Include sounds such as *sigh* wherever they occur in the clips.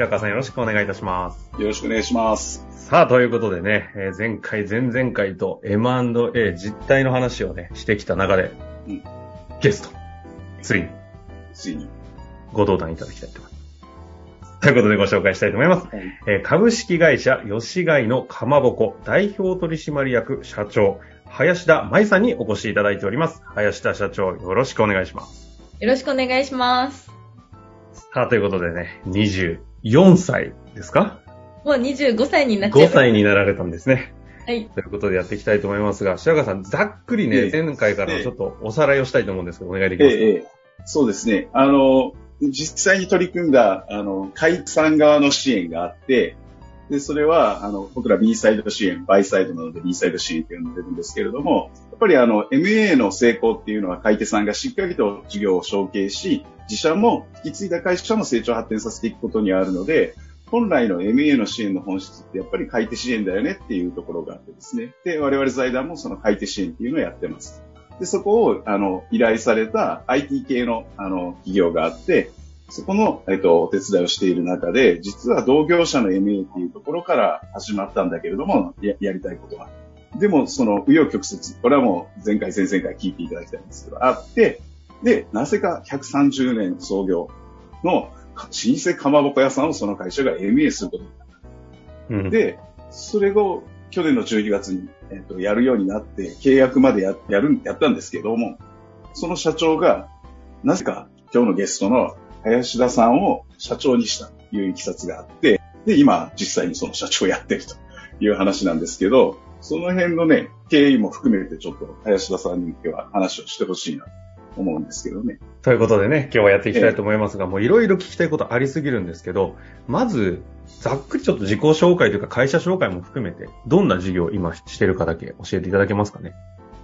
白川さんよろしくお願いいたします。よろしくお願いします。さあ、ということでね、えー前回、前々回と M&A 実態の話をね、してきた中で、うんゲスト、ついについに。ご登壇いただきたいと思います。ということでご紹介したいと思います。えー株式会社吉貝のかまぼこ代表取締役社長、林田舞さんにお越しいただいております。林田社長、よろしくお願いします。よろしくお願いします。さあ、ということでね、24歳ですか？もう25歳になっちゃい ?5 ました。歳になられたんですね。はい。ということでやっていきたいと思いますが、白川さん、ざっくりね、ええ前回からのちょっとおさらいをしたいと思うんですけど、お願いできえますか、えええそうですね。あの、実際に取り組んだ、あの、会さん側の支援があって、で、それは、あの、僕ら B サイド支援、バイサイドなので B サイド支援って呼んでるんですけれども、やっぱりあの、MA の成功っていうのは買い手さんがしっかりと事業を承継し、自社も引き継いだ会社も成長発展させていくことにあるので、本来の MA の支援の本質ってやっぱり買い手支援だよねっていうところがあってですね。で、我々財団もその買い手支援っていうのをやってます。で、そこを、あの、依頼された IT 系の、あの、企業があって、そこの、えっと、お手伝いをしている中で、実は同業者の MA っていうところから始まったんだけれども、ややりたいことは。でも、その、紆余曲折、これはもう前回、前々回聞いていただきたいんですけど、あって、で、なぜか130年創業の老舗かまぼこ屋さんをその会社が MA することになった。うん、で、それを去年の12月に、えっと、やるようになって、契約までややる、やったんですけども、その社長が、なぜか今日のゲストの林田さんを社長にしたといういきさつがあって、で、今実際にその社長をやってるという話なんですけど、その辺のね、経緯も含めてちょっと林田さんに今日は話をしてほしいなと思うんですけどね。ということでね、今日はやっていきたいと思いますが、もういろいろ聞きたいことありすぎるんですけど、まず、ざっくりちょっと自己紹介というか会社紹介も含めて、どんな事業を今してるかだけ教えていただけますかね。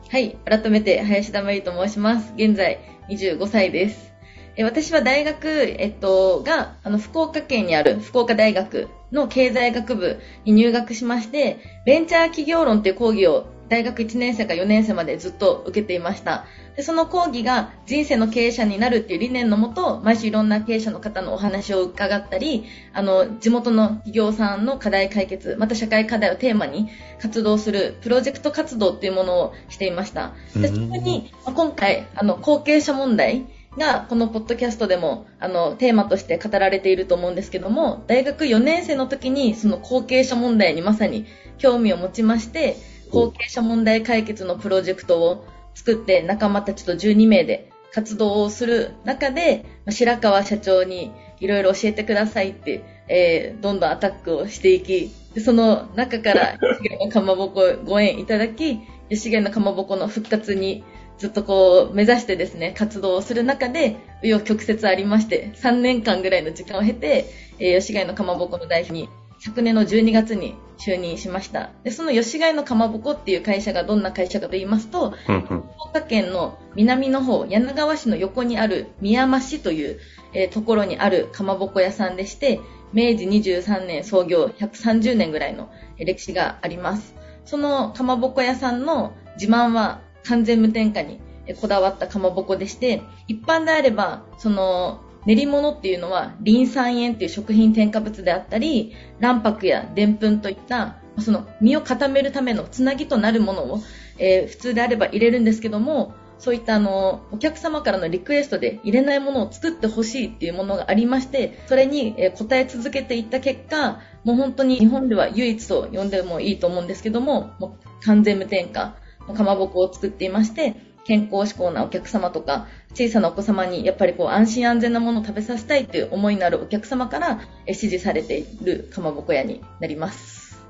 はい。改めて、林田真由と申します。現在、25歳です。え私は大学、えっと、が、あの、福岡県にある福岡大学の経済学部に入学しまして、ベンチャー企業論っていう講義を大学1年生か4年生までずっと受けていました。で、その講義が人生の経営者になるっていう理念のもと、毎週いろんな経営者の方のお話を伺ったり、あの、地元の企業さんの課題解決、また社会課題をテーマに活動するプロジェクト活動っていうものをしていました。で、そこに、まあ今回、あの、後継者問題が、このポッドキャストでも、あの、テーマとして語られていると思うんですけども、大学4年生の時に、その後継者問題にまさに興味を持ちまして、後継者問題解決のプロジェクトを作って仲間たちと12名で活動をする中で、白川社長にいろいろ教えてくださいって、えーどんどんアタックをしていき、その中から吉貝のかまぼこご縁いただき、吉貝のかまぼこの復活にずっとこう目指してですね、活動をする中で、紆余曲折ありまして、3年間ぐらいの時間を経て、えー吉貝のかまぼこの代表に昨年の12月に就任しました。で、その吉貝のかまぼこっていう会社がどんな会社かと言いますと、うんうん。福岡県の南の方、柳川市の横にある宮山市という、えーところにあるかまぼこ屋さんでして、明治23年創業130年ぐらいのえー歴史があります。そのかまぼこ屋さんの自慢は完全無添加にこだわったかまぼこでして、一般であれば、その、練り物っていうのは、リン酸塩っていう食品添加物であったり、卵白や澱粉といった、その身を固めるためのつなぎとなるものを、えー普通であれば入れるんですけども、そういったあの、お客様からのリクエストで入れないものを作ってほしいっていうものがありまして、それにえー応え続けていった結果、もう本当に日本では唯一と呼んでもいいと思うんですけども、もう完全無添加かまぼこを作っていまして、健康志向なお客様とか、小さなお子様にやっぱりこう安心安全なものを食べさせたいという思いのあるお客様からえ支持されているかまぼこ屋になります。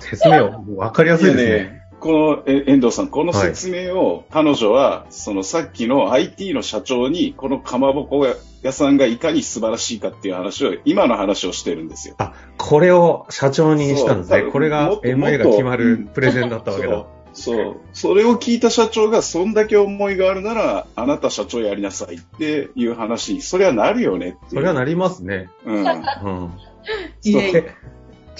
説明を分かりやすいですね。この、え遠藤さん、この説明を、彼女は、そのさっきの IT の社長に、このかまぼこ屋さんがいかに素晴らしいかっていう話を、今の話をしてるんですよ。あ、これを社長にしたんですね。これが MA が決まるプレゼンだったわけだ。そう。それを聞いた社長が、そんだけ思いがあるなら、あなた社長やりなさいっていう話に、それはなるよねっていう。それはなりますね。うん。うん。*laughs* いえ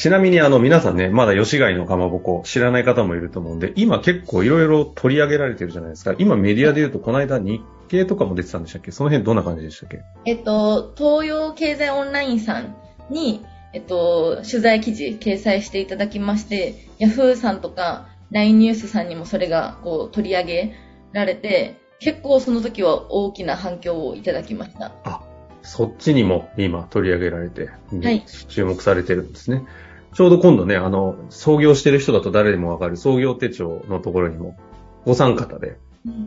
ちなみにあの皆さんね、まだ吉貝のかまぼこ知らない方もいると思うんで、今結構いろいろ取り上げられてるじゃないですか。今メディアで言うと、この間日経とかも出てたんでしたっけ？その辺どんな感じでしたっけ？えっと、東洋経済オンラインさんに、えっと、取材記事掲載していただきまして、ヤフーさんとか LINE ニュースさんにもそれがこう取り上げられて、結構その時は大きな反響をいただきました。そっちにも今取り上げられて、はい注目されてるんですね。ちょうど今度ね、あの、創業してる人だと誰でもわかる創業手帳のところにも、ご参方で、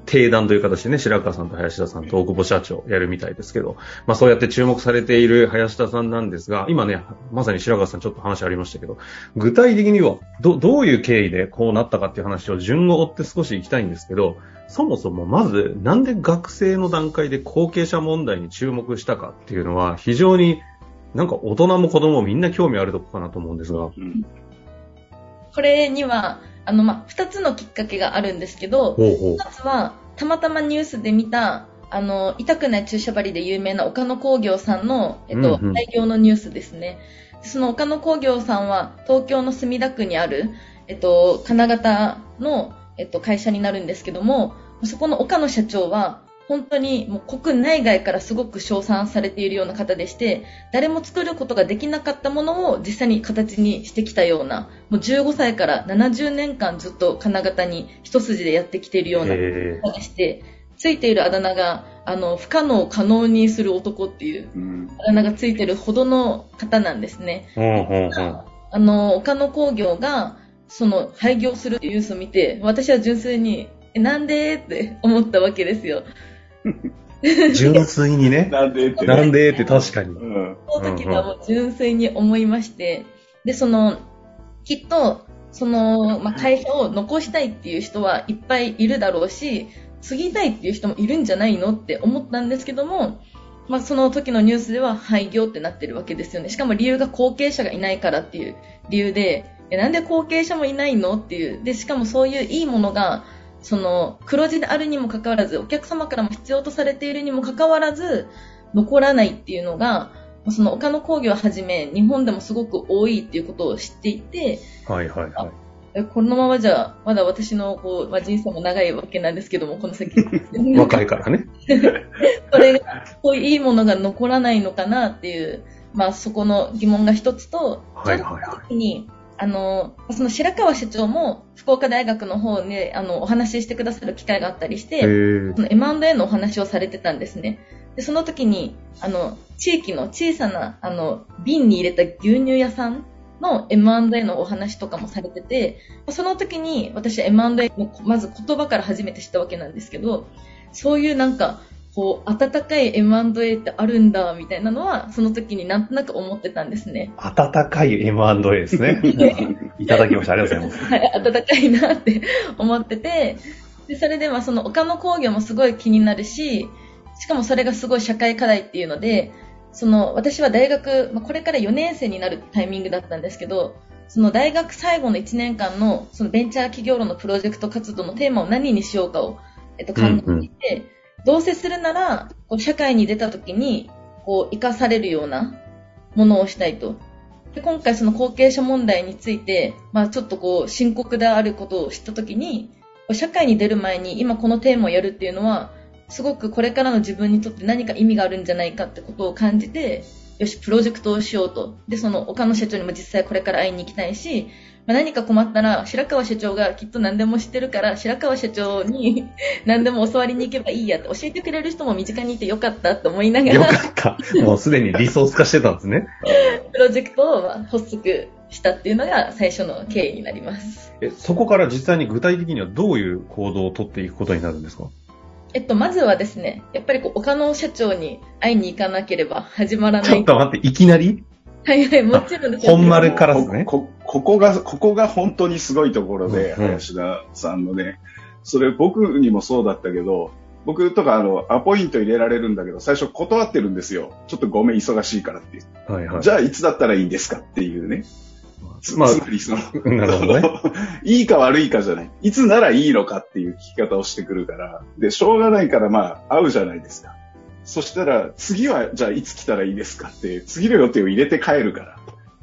定談という形でね、白川さんと林田さんと大久保社長やるみたいですけど、まあそうやって注目されている林田さんなんですが、今ね、まさに白川さんちょっと話ありましたけど、具体的にはど、どういう経緯でこうなったかっていう話を順を追って少し行きたいんですけど、そもそもまずなんで学生の段階で後継者問題に注目したかっていうのは非常になんか大人も子供もみんな興味あるとこかなと思うんですが。うん。これには、あの、まあ、二つのきっかけがあるんですけど。一つは、たまたまニュースで見た、あの、痛くない注射針で有名な岡野工業さんの、えっと、うんうん廃業のニュースですね。その岡野工業さんは、東京の墨田区にある、えっと、金型の、えっと、会社になるんですけども、そこの岡野社長は、本当にもう国内外からすごく称賛されているような方でして、誰も作ることができなかったものを実際に形にしてきたような、もう15歳から70年間ずっと金型に一筋でやってきているようなえ方でして、ついているあだ名が、あの、不可能を可能にする男っていううん。あだ名がついてるほどの方なんですね。あの、岡野工業が、その、廃業するニュースを見て、私は純粋に、え、なんで？って思ったわけですよ。純粋にね。*laughs* なんでってね。なんでって確かに。うん。その時はもう純粋に思いまして、で、その、きっと、その、まあ、会社を残したいっていう人はいっぱいいるだろうし、継ぎたいっていう人もいるんじゃないのって思ったんですけども、まあ、その時のニュースでは廃業ってなってるわけですよね。しかも理由が後継者がいないからっていう理由で、えなんで後継者もいないのっていう。で、しかもそういういいものが、その黒字であるにもかかわらず、お客様からも必要とされているにもかかわらず、残らないっていうのが、その岡野工業をはじめ、日本でもすごく多いっていうことを知っていて、はいはいはい。えこのままじゃ、まだ私のこう、まあ、人生も長いわけなんですけども、この先。*laughs* 若いからね。*laughs* それが、こういういいものが残らないのかなっていう、まあそこの疑問が一つと、はいはいはいあの、その白川社長も福岡大学の方で、あの、お話ししてくださる機会があったりしへて、ーその M&A のお話をされてたんですね。で、その時に、あの、地域の小さな、あの、瓶に入れた牛乳屋さんの M&A のお話とかもされてて、その時に私は M&A のまず言葉から初めて知ったわけなんですけど、そういうなんか、こう、温かい M&A ってあるんだ、みたいなのは、その時になんとなく思ってたんですね。温かい M&A ですね。*laughs* いただきました。ありがとうございます。はい、温かいなって思ってて、で、それでまあその岡野工業もすごい気になるし、しかもそれがすごい社会課題っていうので、その私は大学、まあ、これから4年生になるタイミングだったんですけど、その大学最後の1年間のそのベンチャー企業論のプロジェクト活動のテーマを何にしようかを、えっと、考えていて、どうせするなら、こう社会に出た時に、こう、生かされるようなものをしたいと。で今回その後継者問題について、まあちょっとこう深刻であることを知った時に、社会に出る前に今このテーマをやるっていうのは、すごくこれからの自分にとって何か意味があるんじゃないかってことを感じて、よし、プロジェクトをしようと。で、その岡野社長にも実際これから会いに行きたいし、まあ、何か困ったら白川社長がきっと何でも知ってるから、白川社長に *laughs* 何でも教わりに行けばいいやって教えてくれる人も身近にいてよかったと思いながら、よかった。もうすでにリソース化してたんですね。*laughs* プロジェクトをまあ発足したっていうのが最初の経緯になります。え、そこから実際に具体的にはどういう行動を取っていくことになるんですか？えっと、まずはですね、やっぱりこう、岡野社長に会いに行かなければ始まらなちょっい。と待って、いきなり？はいはい、もちろんです本丸からですね。こここが、ここが本当にすごいところで、うんうん林田さんのね、それ僕にもそうだったけど、僕とかあの、アポイント入れられるんだけど、最初断ってるんですよ。ちょっとごめん、忙しいからって。はいはい。じゃあ、いつだったらいいんですかっていうね。つまあつまりその、なるほどね。*laughs* いいか悪いかじゃない。いつならいいのかっていう聞き方をしてくるから。で、しょうがないからまあ、会うじゃないですか。そしたら、次は、じゃあいつ来たらいいですかって、次の予定を入れて帰るから。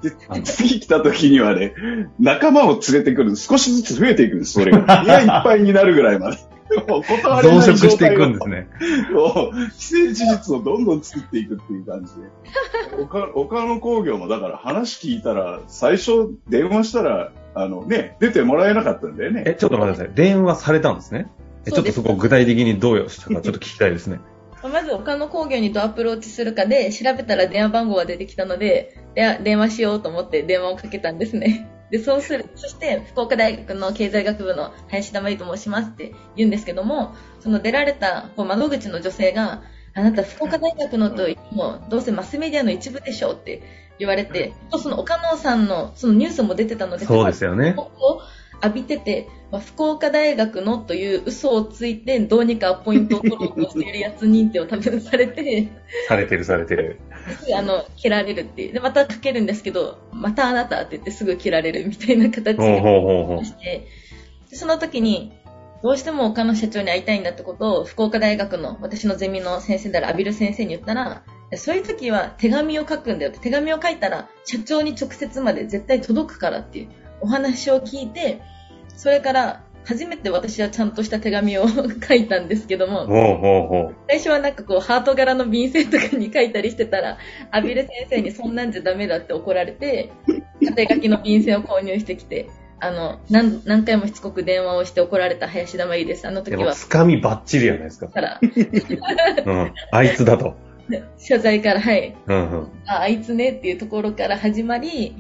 で、次来た時にはね、仲間を連れてくる。少しずつ増えていくんです、それが。部屋いっぱいになるぐらいまで。もう断れ増ない殖していくんですね。ね。もう既成事実をどんどん作っていくっていう感じで。岡岡野工業もだから話聞いたら、最初電話したら、あのね、出てもらえなかったんだよね。え、ちょっと待ってください。電話されたんですね？えちょっとそこ具体的にどうしたかちょっと聞きたいですね。まず他の工業にどうアプローチするかで調べたら電話番号が出てきたので、で電話しようと思って電話をかけたんですね。で、そうする、そして福岡大学の経済学部の林田真由と申しますって言うんですけども、その出られたこう窓口の女性が、あなた福岡大学のと言っても、どうせマスメディアの一部でしょうって言われて、その岡野さんのそのニュースも出てたので、そうですよね。を浴びてて、まあ、福岡大学のという嘘をついて、どうにかアポイントを取ろうとしているやつ認定を多分されて、されてるされてる。あの、切られるっていう。で、またかけるんですけど、またあなたって言ってすぐ切られるみたいな形で。して、でその時に、どうしても岡野社長に会いたいんだってことを、福岡大学の私のゼミの先生であるアビル先生に言ったら、そういう時は手紙を書くんだよって、手紙を書いたら社長に直接まで絶対届くからっていうお話を聞いて、それから初めて私はちゃんとした手紙を書いたんですけども、最初はなんかこうハート柄の便箋とかに書いたりしてたら、アビル先生にそんなんじゃダメだって怒られて、縦書きの便箋を購入してきて、あの、何何回もしつこく電話をして怒られた林田真由です。あの時は。つかみばっちりやないですか。から、うん。あいつだと。謝罪から、はい、うんうん。あ、あいつねっていうところから始まり、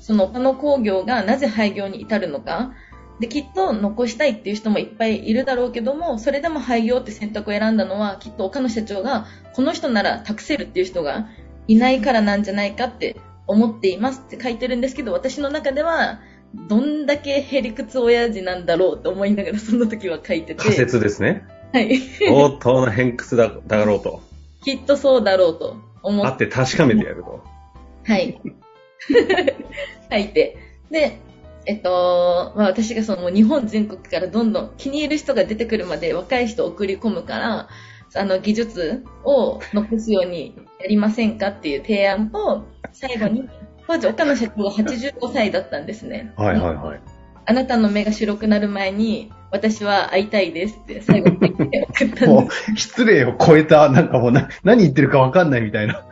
その他の工業がなぜ廃業に至るのか、で、きっと残したいっていう人もいっぱいいるだろうけども、それでも廃業って選択を選んだのは、きっと岡野社長が、この人なら託せるっていう人がいないからなんじゃないかって思っていますって書いてるんですけど、私の中では、どんだけへりくつ親父なんだろうと思いながらその時は書いてて。仮説ですね。はい。相当な偏屈だだろうと。*laughs* きっとそうだろうと思っあって確かめてやると。はい。*laughs* 書いて。で、えっと、まあ、私がその日本全国からどんどん気に入る人が出てくるまで若い人を送り込むから、あの技術を残すようにやりませんかっていう提案と、最後に、当時岡野社長が85歳だったんですね。はいはいはい。あなたの目が白くなる前に、私は会いたいですって最後に言って送ったんもです。う、失礼を超えた、なんかもうな、何言ってるかわかんないみたいな。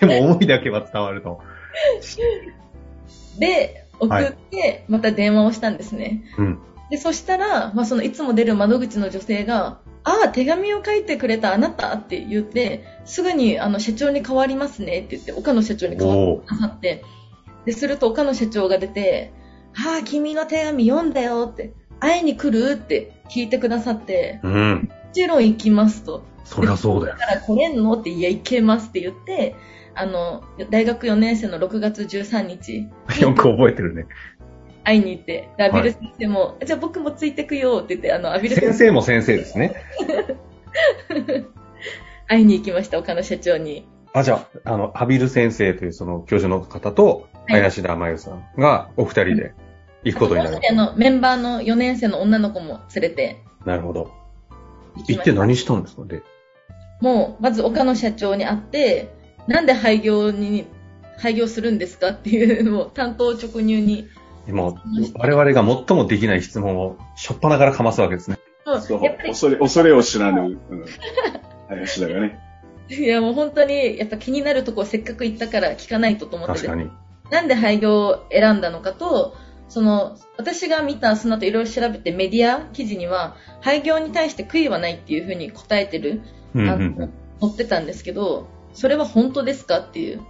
でも思いだけは伝わると。で、送って、また電話をしたんですね。うん。で、そしたら、まあ、そのいつも出る窓口の女性が、ああ、手紙を書いてくれたあなたって言って、すぐにあの社長に変わりますねって言って、岡野社長に変わってくださって、で、すると岡野社長が出て、ああ、君の手紙読んだよって、会いに来るって聞いてくださって、うん。もちろん行きますと。そりゃそうだよ。*laughs* だから来れんの？って、いや、行けますって言って、あの、大学4年生の6月13日、よく覚えてるね。会いに行って、でアビルはい先生も、じゃあ僕もついてくよって言って、あの、アビル先先生も先生ですね。*laughs* 会いに行きました、岡野社長に。あ、じゃあ、あの、アビル先生というその教授の方と、はい林田真由さんがお二人で行くことになる。あの、メンバーの4年生の女の子も連れてなるほど。行きまして何したんですか？で。もう、まず岡野社長に会って、なんで廃業に、廃業するんですかっていう、もう担当直入に。もう、我々が最もできない質問を、しょっぱなからかますわけですね。もそううやっぱり、恐れ、恐れを知らぬ、うん、林田がね。いやもう本当に、やっぱ気になるところせっかく行ったから聞かないとと思ってて確かに。なんで廃業を選んだのかと、その、私が見た、その後いろいろ調べてメディア記事には、廃業に対して悔いはないっていうふうに答えてる、あのうんうんうん。載ってたんですけど、それは本当ですかっていう。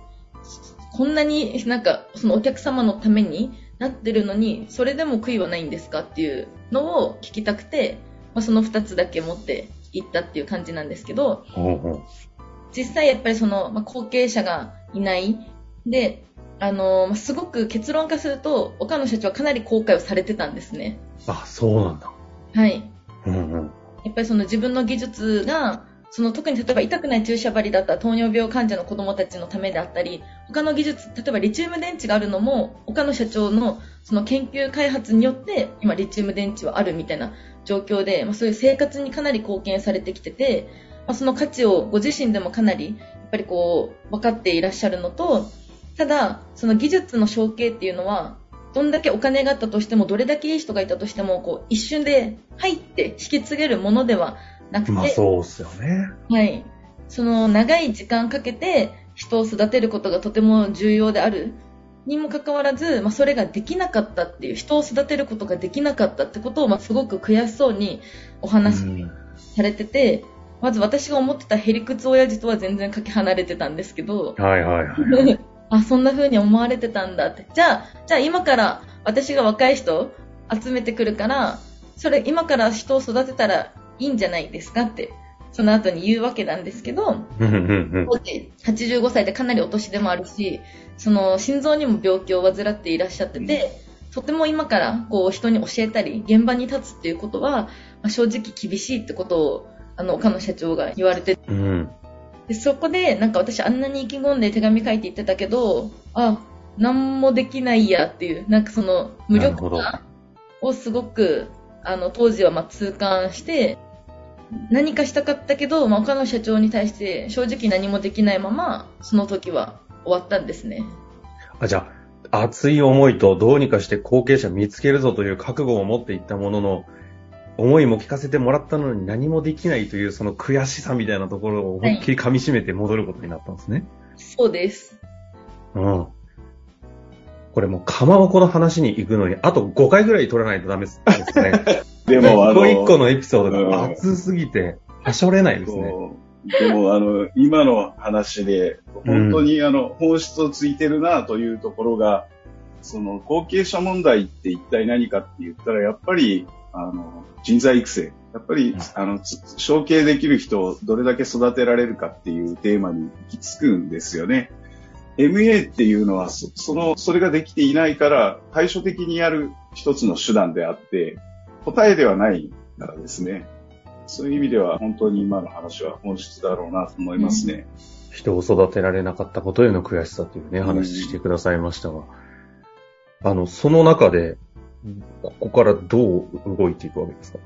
こんなになんか、そのお客様のためになってるのに、それでも悔いはないんですかっていうのを聞きたくて、まあ、その二つだけ持って行ったっていう感じなんですけど、ほうほう実際やっぱりその、まあ、後継者がいない。で、あのまあすごく結論化すると、岡野社長はかなり後悔をされてたんですね。あ、そうなんだ。はい。うんうん。やっぱりその自分の技術が、その特に例えば痛くない注射針だったら糖尿病患者の子供たちのためであったり、他の技術、例えばリチウム電池があるのも、岡野社長のその研究開発によって今リチウム電池はあるみたいな状況で、まあ、そういう生活にかなり貢献されてきてて、まあ、その価値をご自身でもかなりやっぱりこう分かっていらっしゃるのと、ただ、その技術の承継っていうのは、どんだけお金があったとしても、どれだけいい人がいたとしても、こう、一瞬で、はいって引き継げるものではなくて、まあそうっすよね。はい。その長い時間かけて人を育てることがとても重要であるにもかかわらず、まあ、それができなかったっていう、人を育てることができなかったってことを、まあ、すごく悔しそうにお話しうんされてて、まず私が思ってたへりくつ親父とは全然かけ離れてたんですけど、はいはいはい。*laughs* あ、そんな風に思われてたんだって。じゃあ、じゃあ今から私が若い人集めてくるから、それ今から人を育てたらいいんじゃないですかって、その後に言うわけなんですけど、当時85歳でかなりお年でもあるし、その心臓にも病気を患っていらっしゃってて、とても今からこう人に教えたり、現場に立つっていうことは、まあ正直厳しいってことを、あの、岡野社長が言われてうん。でそこで、なんか私あんなに意気込んで手紙書いて言ってたけど、あ、なんもできないやっていう、なんかその無力さをすごく、あの、当時はまあ痛感して、何かしたかったけど、まあ、岡野社長に対して正直何もできないまま、その時は終わったんですね。あ、じゃあ、熱い思いとどうにかして後継者見つけるぞという覚悟を持っていったものの、思いも聞かせてもらったのに何もできないというその悔しさみたいなところを思いっきり噛み締めて戻ることになったんですね。そうです。うん。これもうかまぼこの話に行くのに、あと5回ぐらい取らないとダメですね。*laughs* でも、あの、一個一個のエピソードうんが熱すぎて、はしょれないですね。でも、あの、今の話で、本当に、あの、本質をついてるなというところが、その、後継者問題って一体何かって言ったら、やっぱり、あの、人材育成。やっぱり、あの、つ承継できる人をどれだけ育てられるかっていうテーマに行き着くんですよね。MA っていうのは、そその、それができていないから、対処的にやる一つの手段であって、答えではないからですね。そういう意味では本当に今の話は本質だろうなと思いますね。人を育てられなかったことへの悔しさというね、話してくださいましたが、あの、その中で、ここからどう動いていくわけですか？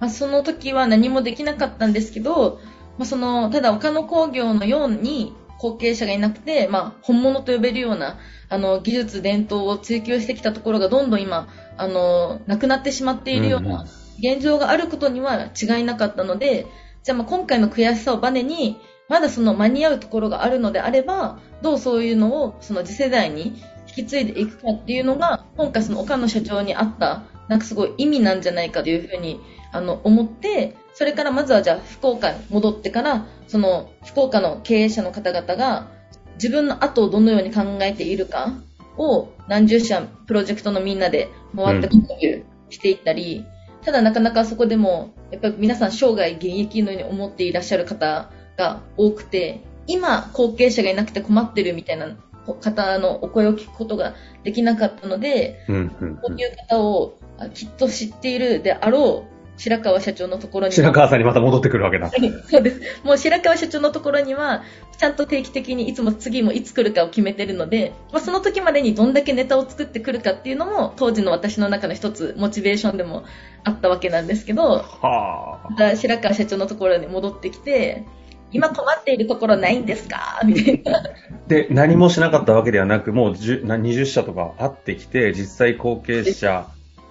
まあ、その時は何もできなかったんですけど、まあ、その、ただ岡野工業のように後継者がいなくて、まあ、本物と呼べるような、あの、技術伝統を追求してきたところがどんどん今、あの、なくなってしまっているよううんうん。な現状があることには違いなかったので、じゃあまあ今回の悔しさをバネに、まだその間に合うところがあるのであれば、どうそういうのをその次世代に引き継いでいくかっていうのが、今回その岡野社長にあった、なんかすごい意味なんじゃないかというふうに、あの、思って、それからまずはじゃあ福岡に戻ってから、その福岡の経営者の方々が自分の後をどのように考えているかを何十社プロジェクトのみんなで回って共有していったり、ただなかなかそこでも、やっぱり皆さん生涯現役のように思っていらっしゃる方が多くて、今後継者がいなくて困ってるみたいな方のお声を聞くことができなかったので、うん、うん、こういう方をあきっと知っているであろう白川社長のところに白川さんにまた戻ってくるわけだ。そうです。もう白川社長のところには、ちゃんと定期的にいつも次もいつ来るかを決めてるので、まあ、その時までにどんだけネタを作ってくるかっていうのも、当時の私の中の一つモチベーションでもあったわけなんですけど、はあ。白川社長のところに戻ってきて、今困っているところないんですか？みたいな。で、何もしなかったわけではなく、もう10な20社とか会ってきて、実際後継者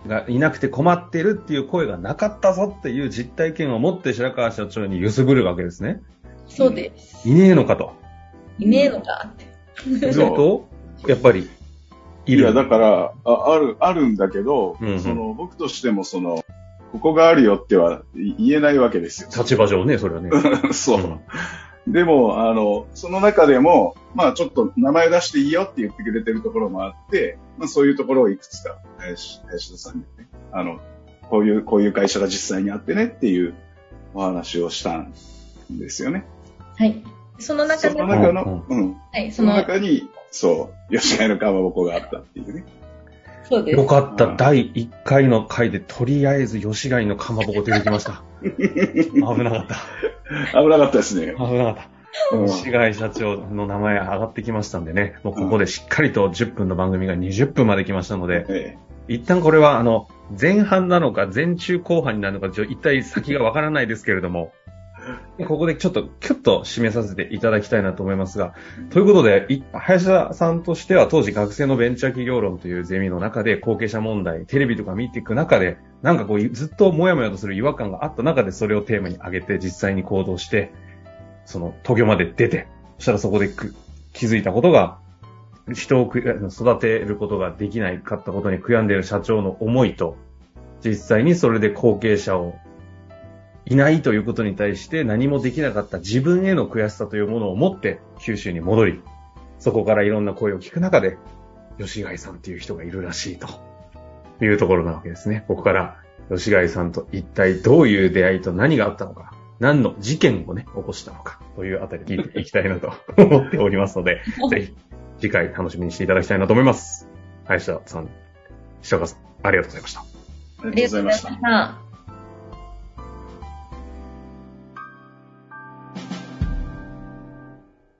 がいなくて困ってるっていう声がなかったぞっていう実体験を持って白川社長に揺すぶるわけですね。そうです。いねえのかと。いねえのかって。すると、やっぱり、いる。いや、だから、あある、あるんだけど、うんうんその、僕としてもその、ここがあるよってはい言えないわけですよ。立場上ね、それはね。*laughs* そう。でも、あの、その中でも、まあちょっと名前出していいよって言ってくれてるところもあって、まあそういうところをいくつか、林、林田さんにね、あの、こういう、こういう会社が実際にあってねっていうお話をしたんですよね。はい。その中そでも、の中の、うん。はい、そそのの、中に、そう、吉貝のかまぼこがあったっていうね。そうです。よかった。うん第1回の回でとりあえず吉貝のかまぼこ出てきました。*laughs* 危なかった。危なかったですね。危なかった。うん吉貝社長の名前上がってきましたんでね、もうここでしっかりと10分の番組が20分まで来ましたので、え一旦これはあの、前半なのか前中後半になるのか、ちょ一体先がわからないですけれども、ここでちょっとキュッと締めさせていただきたいなと思いますが、ということで、林田さんとしては当時学生のベンチャー企業論というゼミの中で後継者問題、テレビとか見ていく中で、なんかこうずっともやもやとする違和感があった中でそれをテーマに挙げて実際に行動して、その東京まで出て、そしたらそこで気づいたことが、人を育てることができないかったことに悔やんでいる社長の思いと、実際にそれで後継者をいないということに対して何もできなかった自分への悔しさというものを持って九州に戻り、そこからいろんな声を聞く中で、吉貝さんっていう人がいるらしいというところなわけですね。ここから吉貝さんと一体どういう出会いと何があったのか、何の事件をね、起こしたのかというあたり聞いていきたいなと思っておりますので、ぜひ次回楽しみにしていただきたいなと思います。林田さん、石岡さん、ありがとうございました。ありがとうございまし。た。